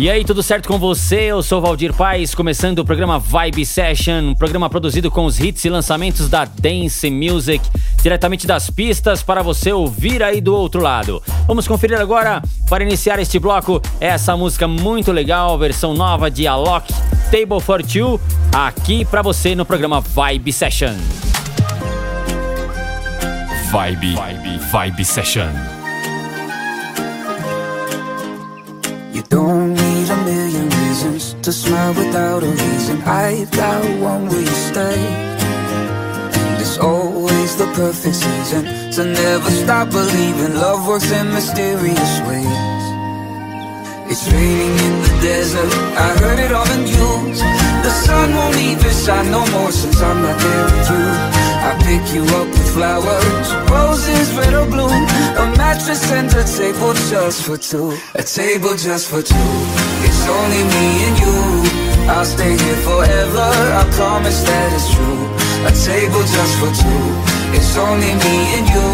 E aí, tudo certo com você? Eu sou Valdir Paz, começando o programa Vibe Session, um programa produzido com os hits e lançamentos da Dance Music, diretamente das pistas para você ouvir aí do outro lado. Vamos conferir agora, para iniciar este bloco, essa música muito legal, versão nova de Alok, Table for Two, aqui para você no programa Vibe Session. Vibe, Vibe, Vibe Session. You don't to smile without a reason. I've got one where you stay. It's always the perfect season to never stop believing love works in mysterious ways. It's raining in the desert, I heard it on the news. The sun won't even shine no more since I'm not there with you. I pick you up with flowers, roses, red or blue. A mattress and a table just for two. A table just for two. Only me and you. I'll stay here forever. I promise that it's true. A table just for two. It's only me and you.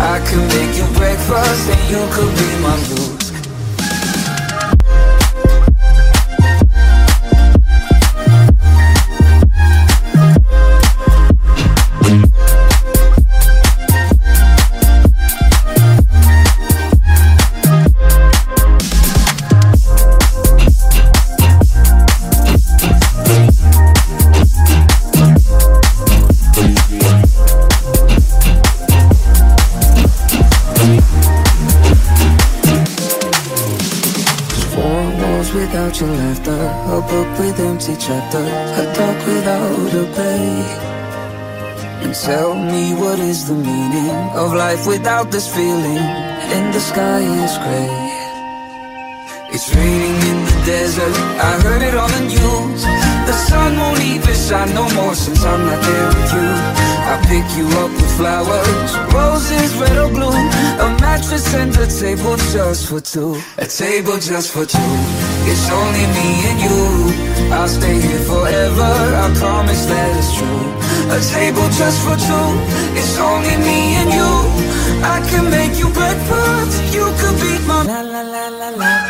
I can make you breakfast and you could be my blue. Life without this feeling? And the sky is gray. It's raining in the desert, I heard it on the news. The sun won't even shine no more since I'm not there with you. I pick you up with flowers, roses, red or blue. A mattress and a table just for two. A table just for two. It's only me and you. I'll stay here forever. I promise that it's true. A table just for two. It's only me and you. I can make you breakfast. You could be my la la la la la.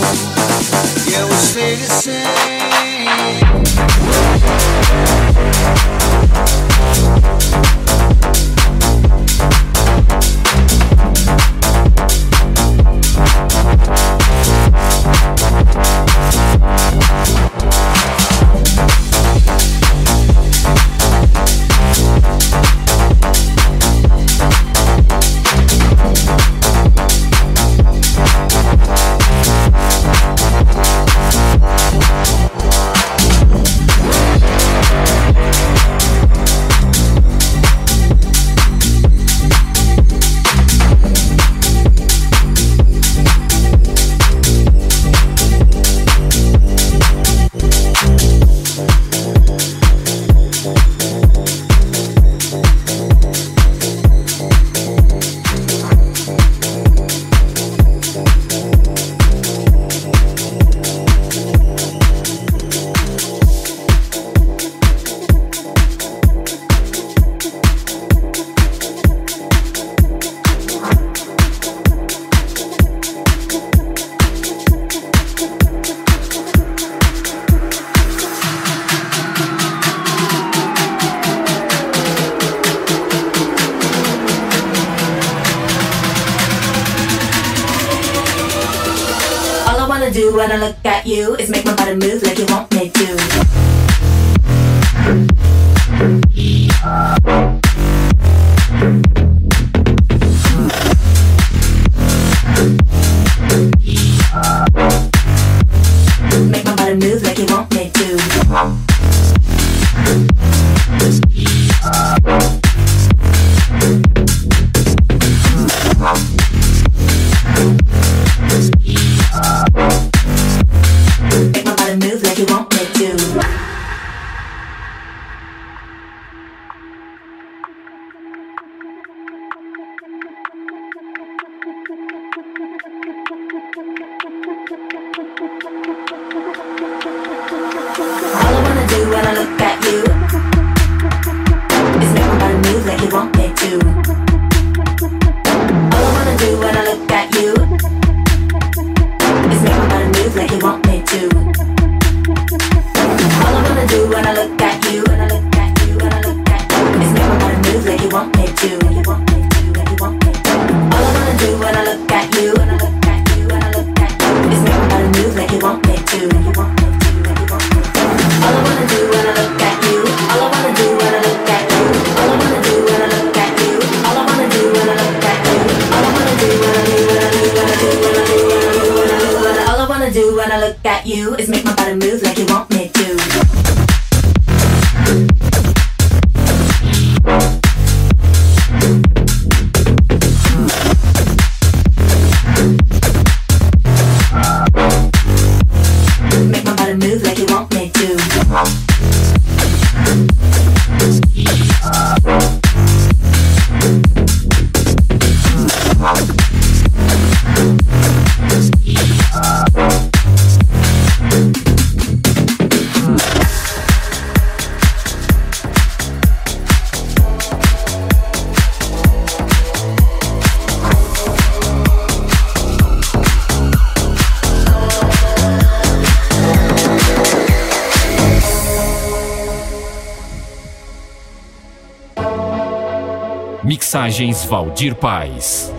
Yeah, we'll stay the same. wanna do when I look at you is make my body move like you want me to. Imagens Valdir Paz.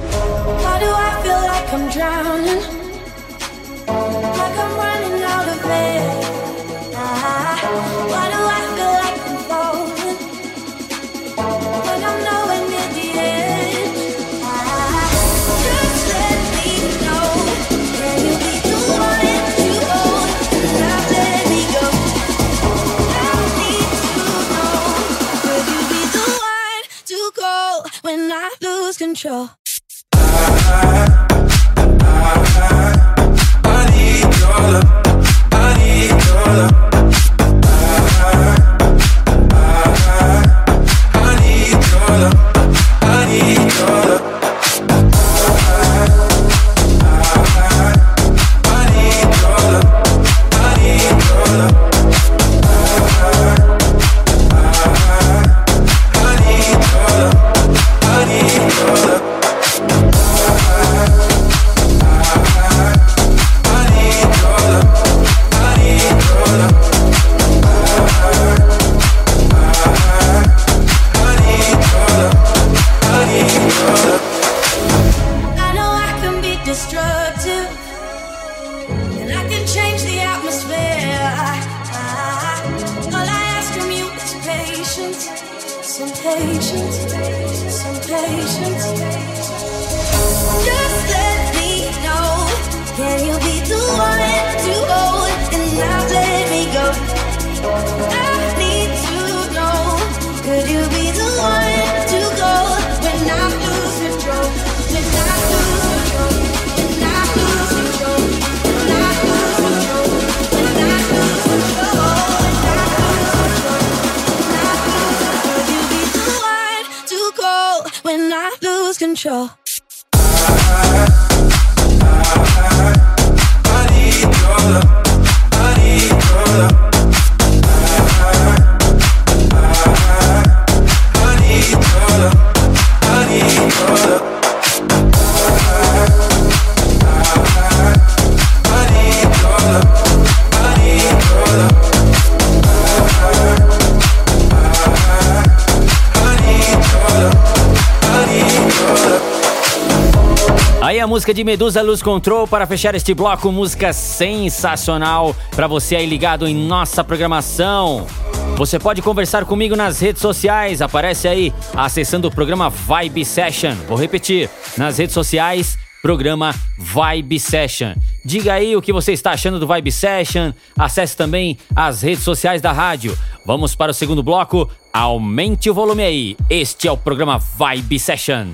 De Medusa Luz Control para fechar este bloco, música sensacional para você aí ligado em nossa programação. Você pode conversar comigo nas redes sociais, aparece aí acessando o programa Vibe Session. Vou repetir, nas redes sociais, programa Vibe Session. Diga aí o que você está achando do Vibe Session. Acesse também as redes sociais da rádio. Vamos para o segundo bloco. Aumente o volume aí. Este é o programa Vibe Session.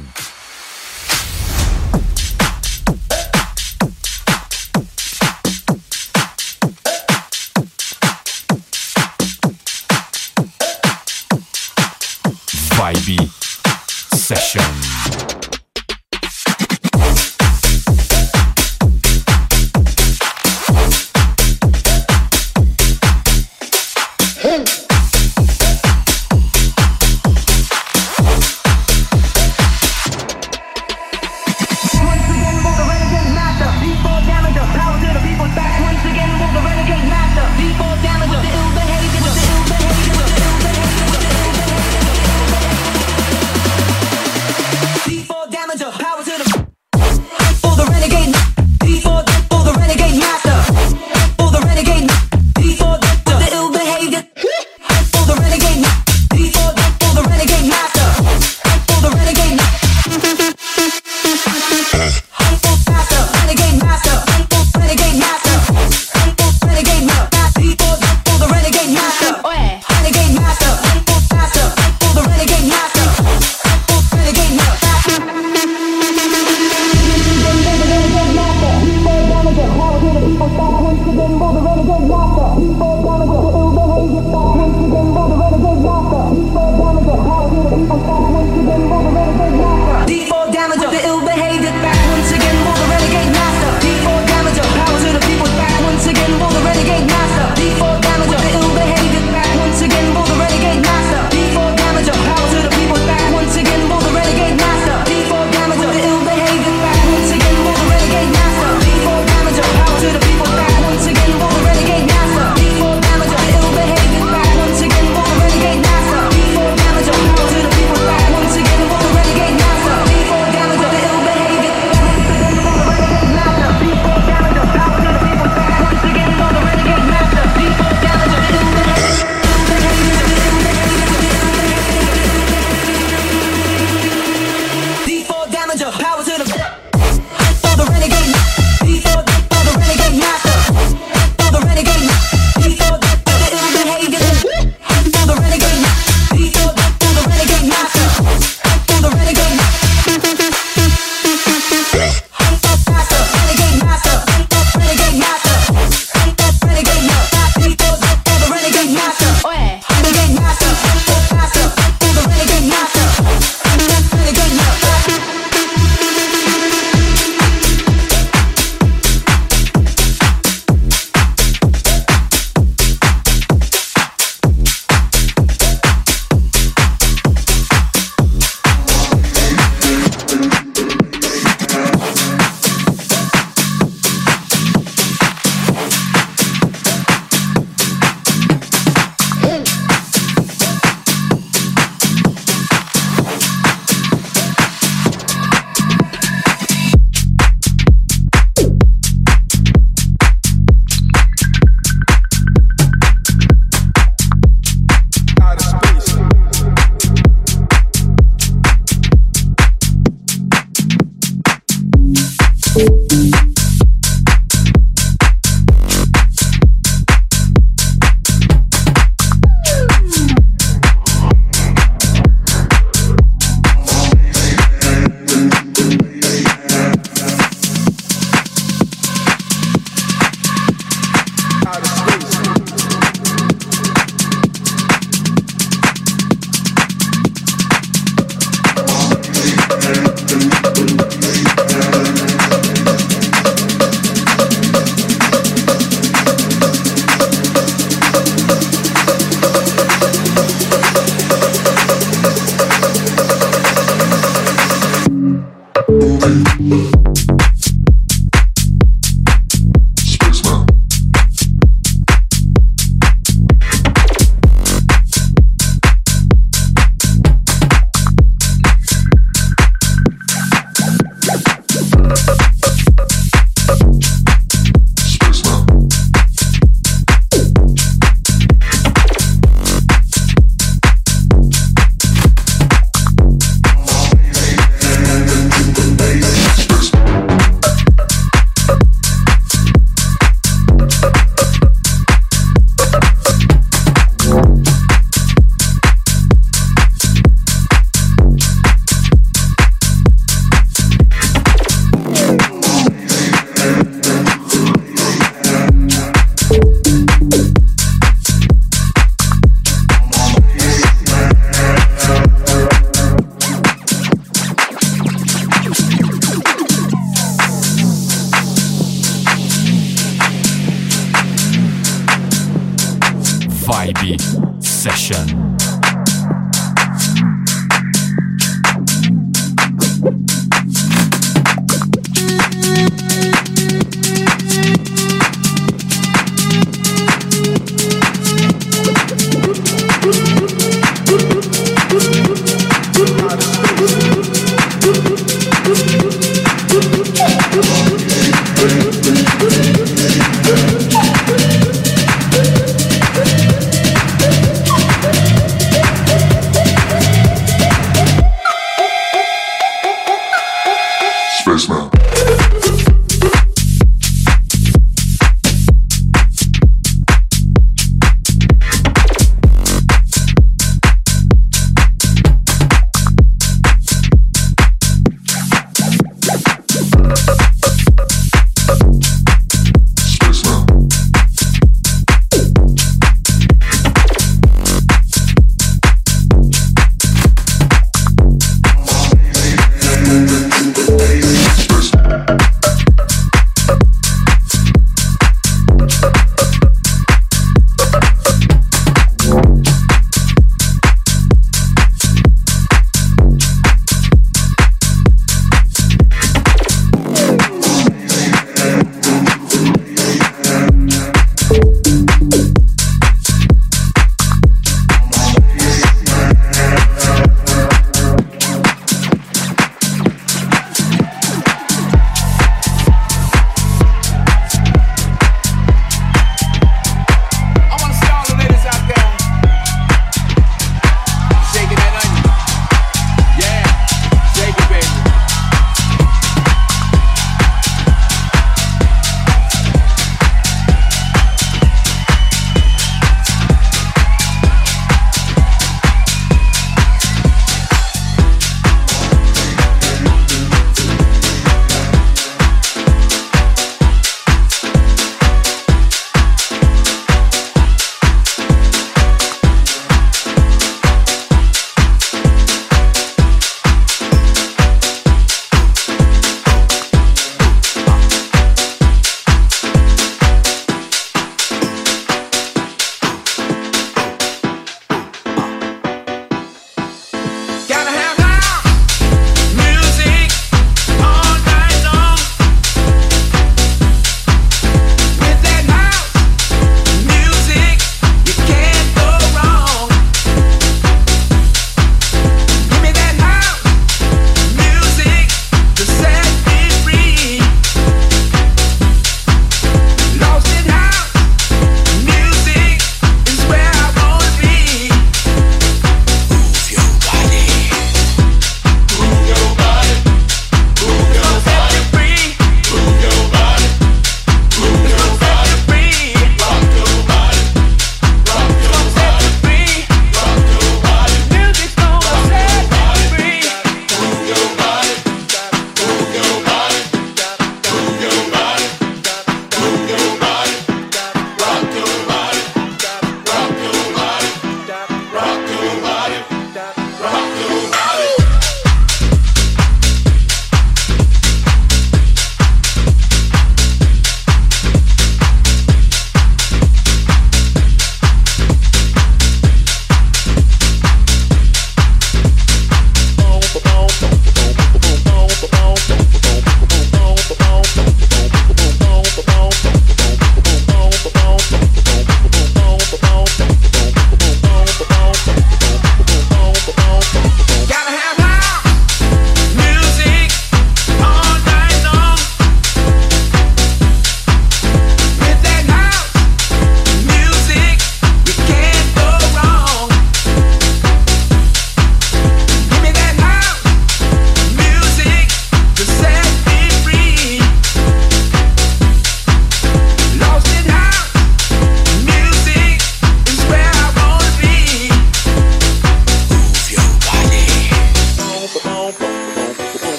Vibe Session.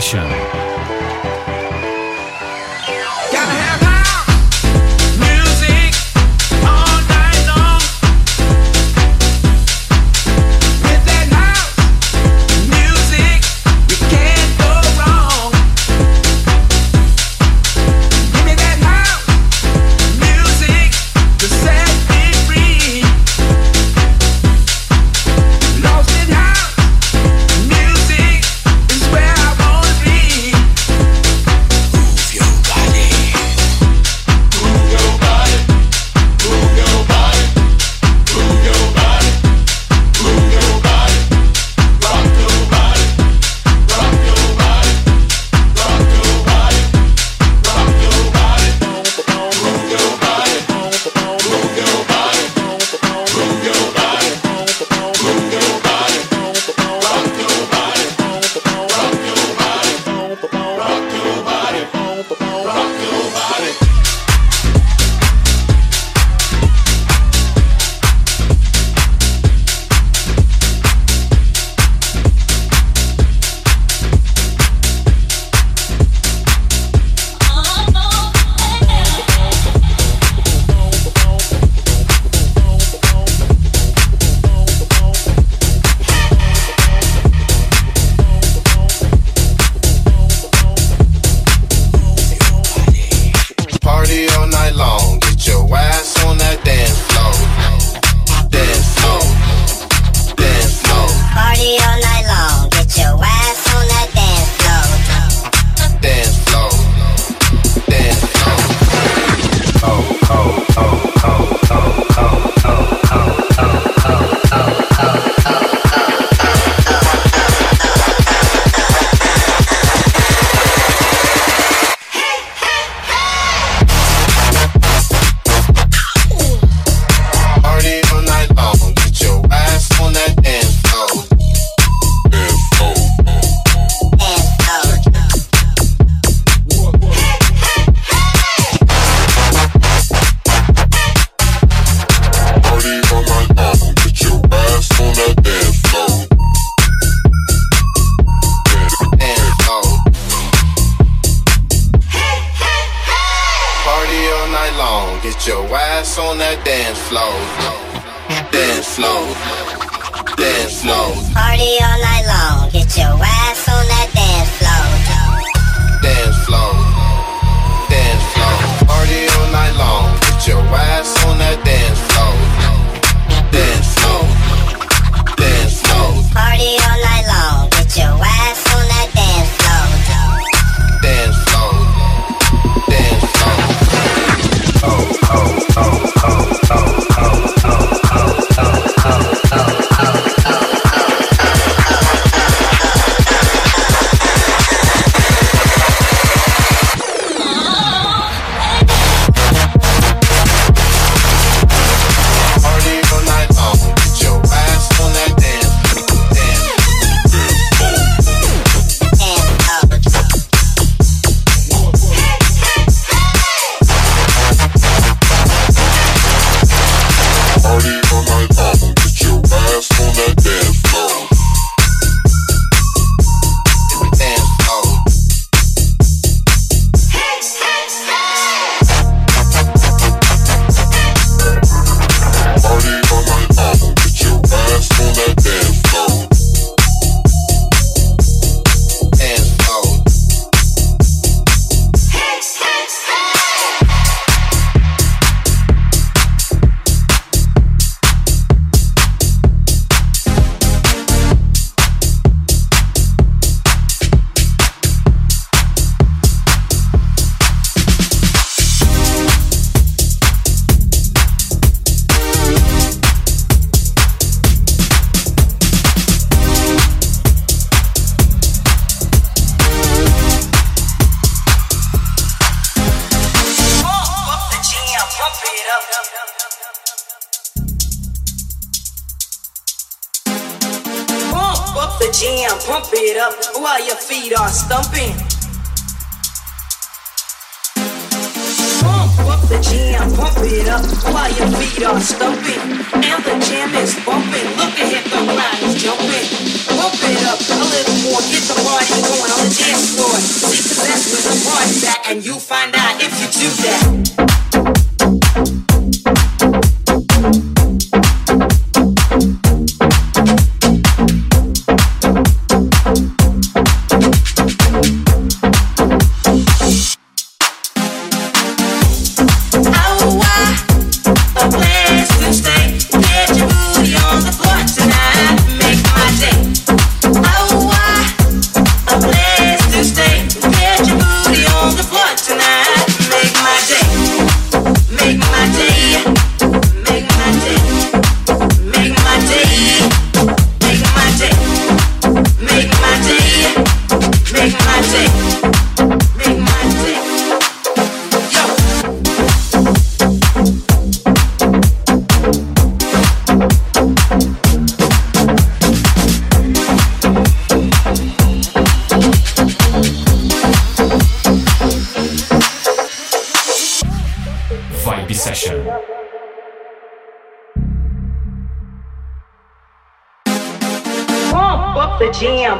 Session.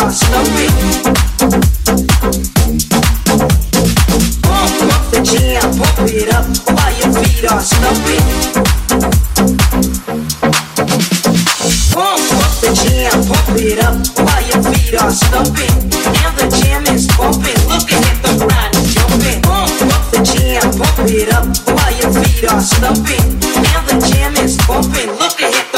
Jam it jam it Now the champ is bumping. Look at the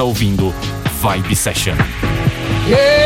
está ouvindo Vibe Session. Yeah,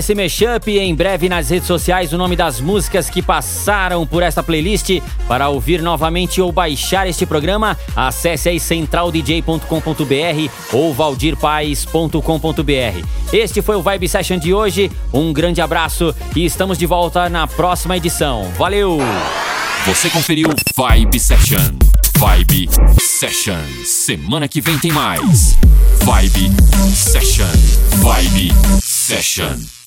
esse mashup. Em breve nas redes sociais o nome das músicas que passaram por esta playlist. Para ouvir novamente ou baixar este programa, acesse aí centraldj.com.br ou valdirpaes.com.br. Este foi o Vibe Session de hoje. Um grande abraço e estamos de volta na próxima edição. Valeu! Você conferiu Vibe Session. Vibe Session. Semana que vem tem mais. Vibe Session. Vibe Session.